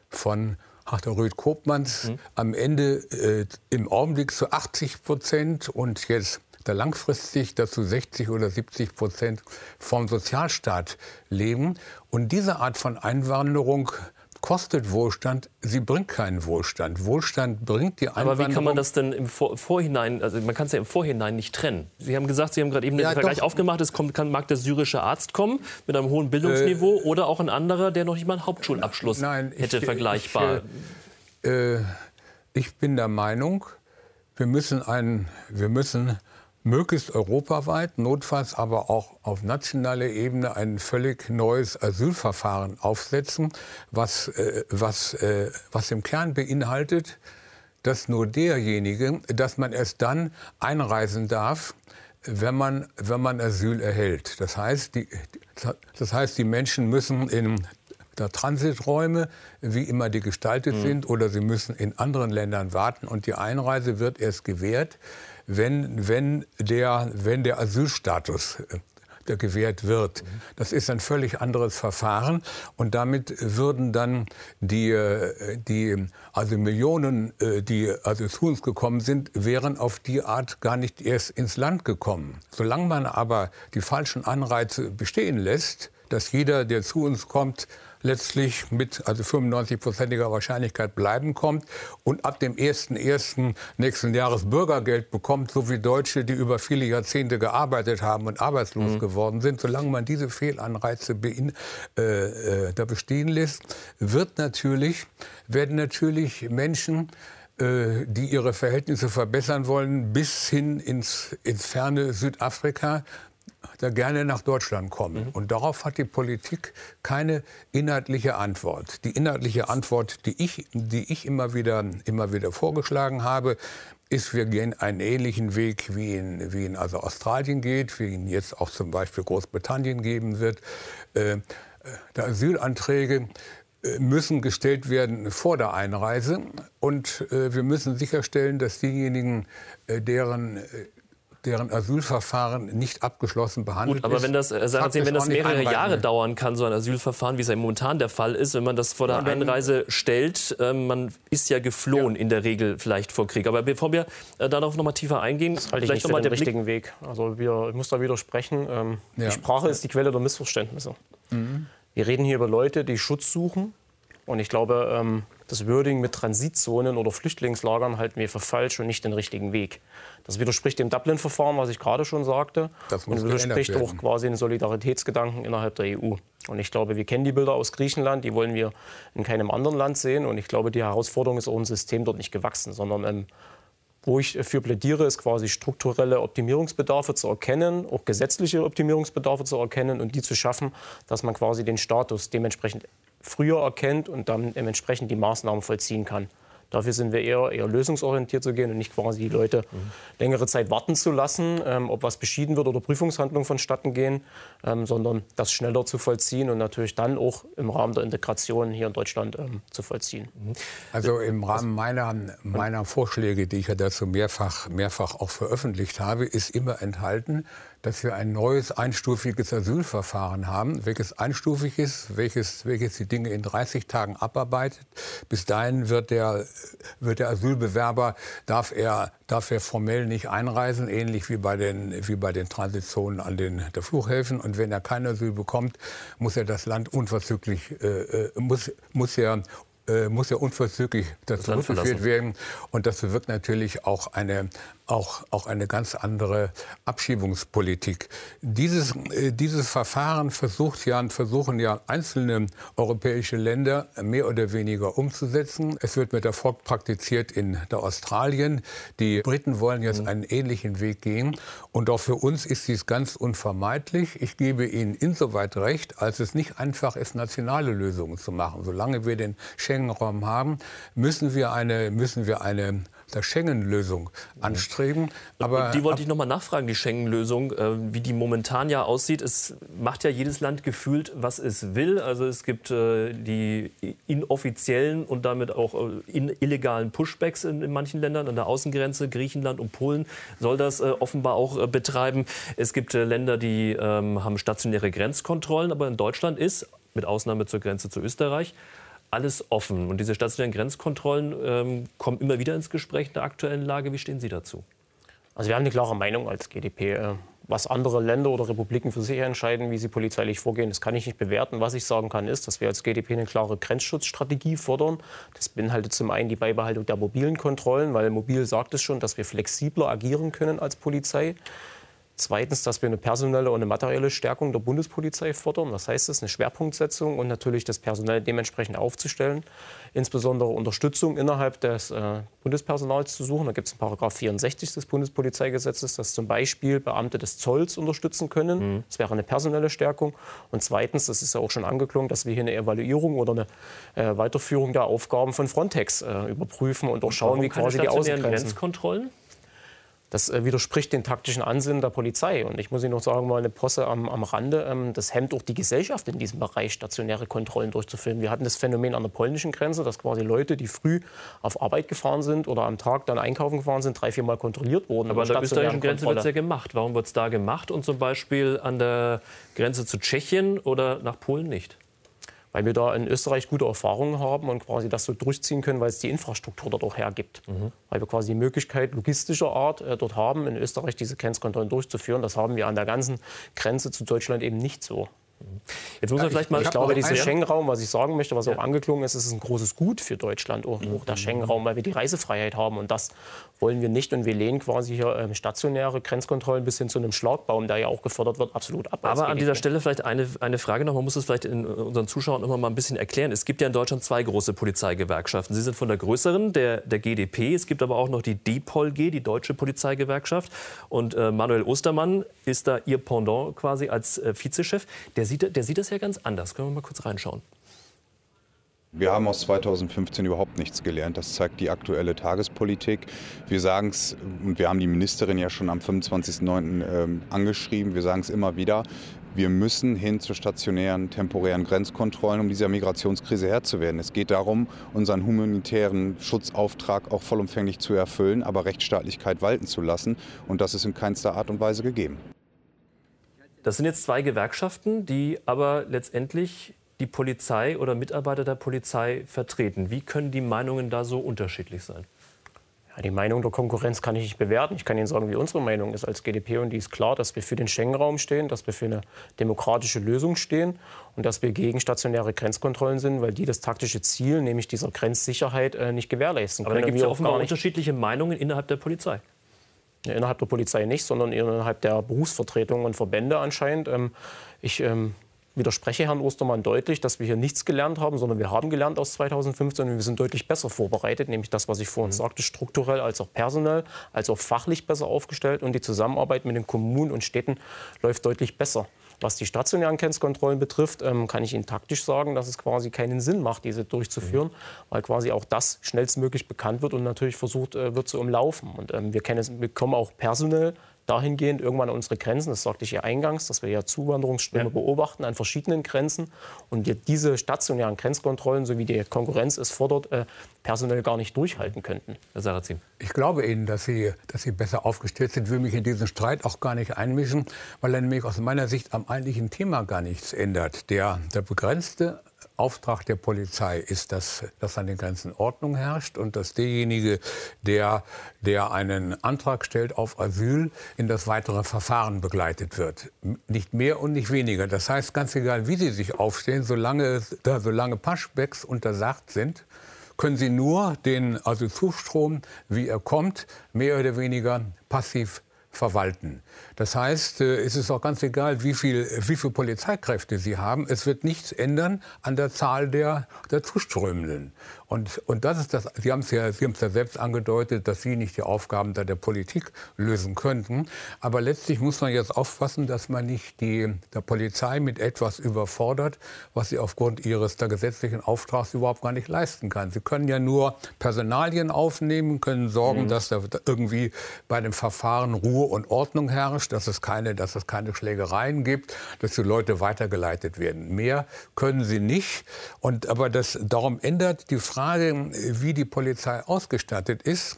von Harter Rüd Kopmanns mhm. am Ende äh, im Augenblick zu 80 Prozent und jetzt da langfristig dazu 60 oder 70 Prozent vom Sozialstaat leben. Und diese Art von Einwanderung kostet Wohlstand, sie bringt keinen Wohlstand. Wohlstand bringt die Einwanderung. Aber wie kann man das denn im Vorhinein, also man kann es ja im Vorhinein nicht trennen. Sie haben gesagt, Sie haben gerade eben den ja, Vergleich doch. aufgemacht, es kommt, kann, mag der syrische Arzt kommen mit einem hohen Bildungsniveau äh, oder auch ein anderer, der noch nicht mal einen Hauptschulabschluss nein, hätte, ich, vergleichbar. Ich, äh, ich bin der Meinung, wir müssen, einen, wir müssen möglichst europaweit, notfalls aber auch auf nationaler Ebene ein völlig neues Asylverfahren aufsetzen, was, äh, was, äh, was im Kern beinhaltet, dass nur derjenige, dass man erst dann einreisen darf, wenn man, wenn man Asyl erhält. Das heißt, die, das heißt, die Menschen müssen in der Transiträume, wie immer die gestaltet mhm. sind, oder sie müssen in anderen Ländern warten und die Einreise wird erst gewährt, wenn, wenn, der, wenn der Asylstatus äh, gewährt wird. Das ist ein völlig anderes Verfahren und damit würden dann die, äh, die also Millionen, äh, die also zu uns gekommen sind, wären auf die Art gar nicht erst ins Land gekommen. Solange man aber die falschen Anreize bestehen lässt, dass jeder, der zu uns kommt, letztlich mit also 95-prozentiger Wahrscheinlichkeit bleiben kommt und ab dem 1.1. nächsten Jahres Bürgergeld bekommt, so wie Deutsche, die über viele Jahrzehnte gearbeitet haben und arbeitslos mhm. geworden sind. Solange man diese Fehlanreize bein, äh, äh, da bestehen lässt, wird natürlich, werden natürlich Menschen, äh, die ihre Verhältnisse verbessern wollen, bis hin ins, ins ferne Südafrika da gerne nach Deutschland kommen. Mhm. Und darauf hat die Politik keine inhaltliche Antwort. Die inhaltliche Antwort, die ich, die ich immer, wieder, immer wieder vorgeschlagen habe, ist, wir gehen einen ähnlichen Weg, wie in, wie in also Australien geht, wie ihn jetzt auch zum Beispiel Großbritannien geben wird. Äh, die Asylanträge äh, müssen gestellt werden vor der Einreise und äh, wir müssen sicherstellen, dass diejenigen, äh, deren deren Asylverfahren nicht abgeschlossen behandelt Gut, aber wenn das, äh, sagen Sie, wenn das mehrere Jahre dauern kann, so ein Asylverfahren, wie es ja momentan der Fall ist, wenn man das vor der ja, Einreise stellt, äh, man ist ja geflohen ja. in der Regel vielleicht vor Krieg. Aber bevor wir äh, darauf noch mal tiefer eingehen, das halte ich vielleicht nicht für den richtigen Weg. Also wir, ich muss da widersprechen. Ähm, ja. Die Sprache ist die Quelle der Missverständnisse. Mhm. Wir reden hier über Leute, die Schutz suchen. Und ich glaube, ähm, das Wording mit Transitzonen oder Flüchtlingslagern halten wir für falsch und nicht den richtigen Weg. Das widerspricht dem Dublin-Verfahren, was ich gerade schon sagte. Das und widerspricht auch quasi den Solidaritätsgedanken innerhalb der EU. Und ich glaube, wir kennen die Bilder aus Griechenland, die wollen wir in keinem anderen Land sehen. Und ich glaube, die Herausforderung ist auch ein System dort nicht gewachsen, sondern ähm, wo ich für plädiere, ist quasi strukturelle Optimierungsbedarfe zu erkennen, auch gesetzliche Optimierungsbedarfe zu erkennen und die zu schaffen, dass man quasi den Status dementsprechend früher erkennt und dann dementsprechend die Maßnahmen vollziehen kann. Dafür sind wir eher, eher lösungsorientiert zu gehen und nicht quasi die Leute längere Zeit warten zu lassen, ähm, ob was beschieden wird oder Prüfungshandlungen vonstatten gehen, ähm, sondern das schneller zu vollziehen und natürlich dann auch im Rahmen der Integration hier in Deutschland ähm, zu vollziehen. Mhm. Also im Rahmen meiner, meiner Vorschläge, die ich ja dazu mehrfach, mehrfach auch veröffentlicht habe, ist immer enthalten, dass wir ein neues einstufiges Asylverfahren haben, welches einstufig ist, welches, welches die Dinge in 30 Tagen abarbeitet. Bis dahin wird der, wird der Asylbewerber, darf er, darf er formell nicht einreisen, ähnlich wie bei den, wie bei den Transitzonen an den der Flughäfen. Und wenn er kein Asyl bekommt, muss er das Land unverzüglich, äh, äh muss, muss er äh, muss ja unverzüglich dazu zurückgeführt werden. Und das bewirkt natürlich auch eine, auch, auch eine ganz andere Abschiebungspolitik. Dieses, äh, dieses Verfahren versucht ja, versuchen ja einzelne europäische Länder mehr oder weniger umzusetzen. Es wird mit Erfolg praktiziert in der Australien. Die Briten wollen jetzt mhm. einen ähnlichen Weg gehen. Und auch für uns ist dies ganz unvermeidlich. Ich gebe Ihnen insoweit recht, als es nicht einfach ist, nationale Lösungen zu machen. Solange wir den Schengen-Raum haben, müssen wir eine, müssen wir eine der Schengen-Lösung anstreben. Aber die wollte ich noch mal nachfragen, die Schengen-Lösung, äh, wie die momentan ja aussieht. Es macht ja jedes Land gefühlt, was es will. Also es gibt äh, die inoffiziellen und damit auch äh, illegalen Pushbacks in, in, manchen Ländern an der Außengrenze. Griechenland und Polen soll das offenbar auch betreiben. Es gibt Länder, die ähm, haben stationäre Grenzkontrollen, aber in Deutschland ist, mit Ausnahme zur Grenze zu Österreich, alles offen. Und diese stationären Grenzkontrollen ähm, kommen immer wieder ins Gespräch in der aktuellen Lage. Wie stehen Sie dazu? Also wir haben eine klare Meinung als GDP. Äh, was andere Länder oder Republiken für sich entscheiden, wie sie polizeilich vorgehen, das kann ich nicht bewerten. Was ich sagen kann, ist, dass wir als GDP eine klare Grenzschutzstrategie fordern. Das beinhaltet zum einen die Beibehaltung der mobilen Kontrollen, weil mobil sagt es schon, dass wir flexibler agieren können als Polizei. Zweitens, dass wir eine personelle und eine materielle Stärkung der Bundespolizei fordern. Was heißt das? Eine Schwerpunktsetzung und natürlich das Personal dementsprechend aufzustellen. Insbesondere Unterstützung innerhalb des äh, Bundespersonals zu suchen. Da gibt es in Paragraph 64 des Bundespolizeigesetzes, dass zum Beispiel Beamte des Zolls unterstützen können. Mhm. Das wäre eine personelle Stärkung. Und zweitens, das ist ja auch schon angeklungen, dass wir hier eine Evaluierung oder eine äh, Weiterführung der Aufgaben von Frontex äh, überprüfen und auch schauen, wie quasi die Außengrenzen. Grenzkontrollen? Das äh, widerspricht den taktischen Ansinnen der Polizei. Und ich muss Ihnen noch sagen, mal eine Posse am, am Rande, ähm, das hemmt auch die Gesellschaft in diesem Bereich, stationäre Kontrollen durchzuführen. Wir hatten das Phänomen an der polnischen Grenze, dass quasi Leute, die früh auf Arbeit gefahren sind oder am Tag dann einkaufen gefahren sind, drei, viermal kontrolliert wurden. Aber an der österreichischen Grenze wird es ja gemacht. Warum wird es da gemacht und zum Beispiel an der Grenze zu Tschechien oder nach Polen nicht? Weil wir da in Österreich gute Erfahrungen haben und quasi das so durchziehen können, weil es die Infrastruktur dort auch hergibt. Mhm. Weil wir quasi die Möglichkeit logistischer Art äh, dort haben, in Österreich diese Grenzkontrollen durchzuführen. Das haben wir an der ganzen Grenze zu Deutschland eben nicht so. Jetzt muss man vielleicht mal. Ich, ich glaube, dieser Schengen-Raum, was ich sagen möchte, was auch angeklungen ist, ist ein großes Gut für Deutschland, auch, auch der Schengen-Raum, weil wir die Reisefreiheit haben. Und das wollen wir nicht. Und wir lehnen quasi hier ähm, stationäre Grenzkontrollen bis hin zu einem Schlagbaum, der ja auch gefördert wird, absolut ab. Aber an dieser Stelle vielleicht eine, eine Frage noch. Man muss es vielleicht in unseren Zuschauern immer mal ein bisschen erklären. Es gibt ja in Deutschland zwei große Polizeigewerkschaften. Sie sind von der größeren, der, der GDP. Es gibt aber auch noch die DPOLG, die Deutsche Polizeigewerkschaft. Und äh, Manuel Ostermann ist da Ihr Pendant quasi als äh, Vizechef. Der sieht, der sieht das ja ganz anders. Können wir mal kurz reinschauen? Wir haben aus 2015 überhaupt nichts gelernt. Das zeigt die aktuelle Tagespolitik. Wir sagen es, und wir haben die Ministerin ja schon am 25.09. Ähm, angeschrieben, wir sagen es immer wieder, wir müssen hin zu stationären, temporären Grenzkontrollen, um dieser Migrationskrise Herr zu werden. Es geht darum, unseren humanitären Schutzauftrag auch vollumfänglich zu erfüllen, aber Rechtsstaatlichkeit walten zu lassen. Und das ist in keinster Art und Weise gegeben. Das sind jetzt zwei Gewerkschaften, die aber letztendlich die Polizei oder Mitarbeiter der Polizei vertreten. Wie können die Meinungen da so unterschiedlich sein? Ja, die Meinung der Konkurrenz kann ich nicht bewerten. Ich kann Ihnen sagen, wie unsere Meinung ist als GDP. Und die ist klar, dass wir für den Schengen-Raum stehen, dass wir für eine demokratische Lösung stehen und dass wir gegen stationäre Grenzkontrollen sind, weil die das taktische Ziel, nämlich dieser Grenzsicherheit, äh, nicht gewährleisten können. Aber da gibt es ja offenbar unterschiedliche Meinungen innerhalb der Polizei. Ja, innerhalb der Polizei nicht, sondern innerhalb der Berufsvertretungen und Verbände anscheinend. Ähm, ich ähm, widerspreche Herrn Ostermann deutlich, dass wir hier nichts gelernt haben, sondern wir haben gelernt aus 2015 und wir sind deutlich besser vorbereitet, nämlich das, was ich vorhin mhm. sagte, strukturell als auch personell, als auch fachlich besser aufgestellt und die Zusammenarbeit mit den Kommunen und Städten läuft deutlich besser. Was die stationären Grenzkontrollen betrifft, ähm, kann ich Ihnen taktisch sagen, dass es quasi keinen Sinn macht, diese durchzuführen, mhm. weil quasi auch das schnellstmöglich bekannt wird und natürlich versucht äh, wird zu umlaufen. Und ähm, wir, kennen es, wir bekommen auch personell dahingehend irgendwann an unsere Grenzen, das sagte ich ja eingangs, dass wir ja Zuwanderungsströme ja. beobachten an verschiedenen Grenzen und wir diese stationären Grenzkontrollen, so wie die Konkurrenz es fordert, äh, personell gar nicht durchhalten könnten. Herr Sarrazin. Ich glaube Ihnen, dass Sie, dass Sie besser aufgestellt sind. Ich will mich in diesen Streit auch gar nicht einmischen, weil er nämlich aus meiner Sicht am eigentlichen Thema gar nichts ändert. Der, der begrenzte Auftrag der Polizei ist, dass, dass an den Grenzen Ordnung herrscht und dass derjenige, der, der einen Antrag stellt auf Asyl, in das weitere Verfahren begleitet wird. Nicht mehr und nicht weniger. Das heißt, ganz egal, wie Sie sich aufstehen, solange, solange Pushbacks untersagt sind, können Sie nur den Asylzustrom, wie er kommt, mehr oder weniger passiv verwalten. Das heißt, äh, es ist auch ganz egal, wie viel, wie viel Polizeikräfte Sie haben. Es wird nichts ändern an der Zahl der, der Zuströmenden. Und, und das ist das, Sie haben es ja, Sie haben es ja selbst angedeutet, dass Sie nicht die Aufgaben da der Politik lösen könnten. Aber letztlich muss man jetzt aufpassen, dass man nicht die, der Polizei mit etwas überfordert, was sie aufgrund ihres der gesetzlichen Auftrags überhaupt gar nicht leisten kann. Sie können ja nur Personalien aufnehmen, können sorgen, mhm. dass da irgendwie bei dem Verfahren Ruhe und Ordnung herrscht, dass es keine, dass es keine Schlägereien gibt, dass die Leute weitergeleitet werden. Mehr können sie nicht. Und aber das, darum ändert die Frage, wie die Polizei ausgestattet ist,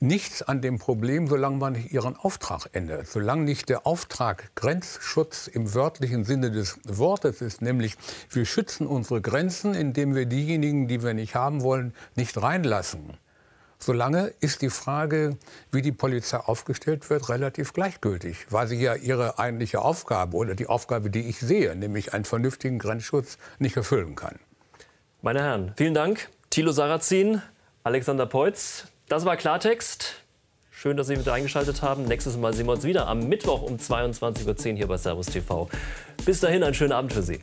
nichts an dem Problem, solange man nicht ihren Auftrag ändert. Solange nicht der Auftrag Grenzschutz im wörtlichen Sinne des Wortes ist, nämlich wir schützen unsere Grenzen, indem wir diejenigen, die wir nicht haben wollen, nicht reinlassen. Solange ist die Frage, wie die Polizei aufgestellt wird, relativ gleichgültig, weil sie ja ihre eigentliche Aufgabe oder die Aufgabe, die ich sehe, nämlich einen vernünftigen Grenzschutz, nicht erfüllen kann. Meine Herren, vielen Dank. Thilo Sarrazin, Alexander Peutz. Das war Klartext. Schön, dass Sie wieder eingeschaltet haben. Nächstes Mal sehen wir uns wieder am Mittwoch um 22.10 Uhr hier bei Servus TV. Bis dahin, einen schönen Abend für Sie.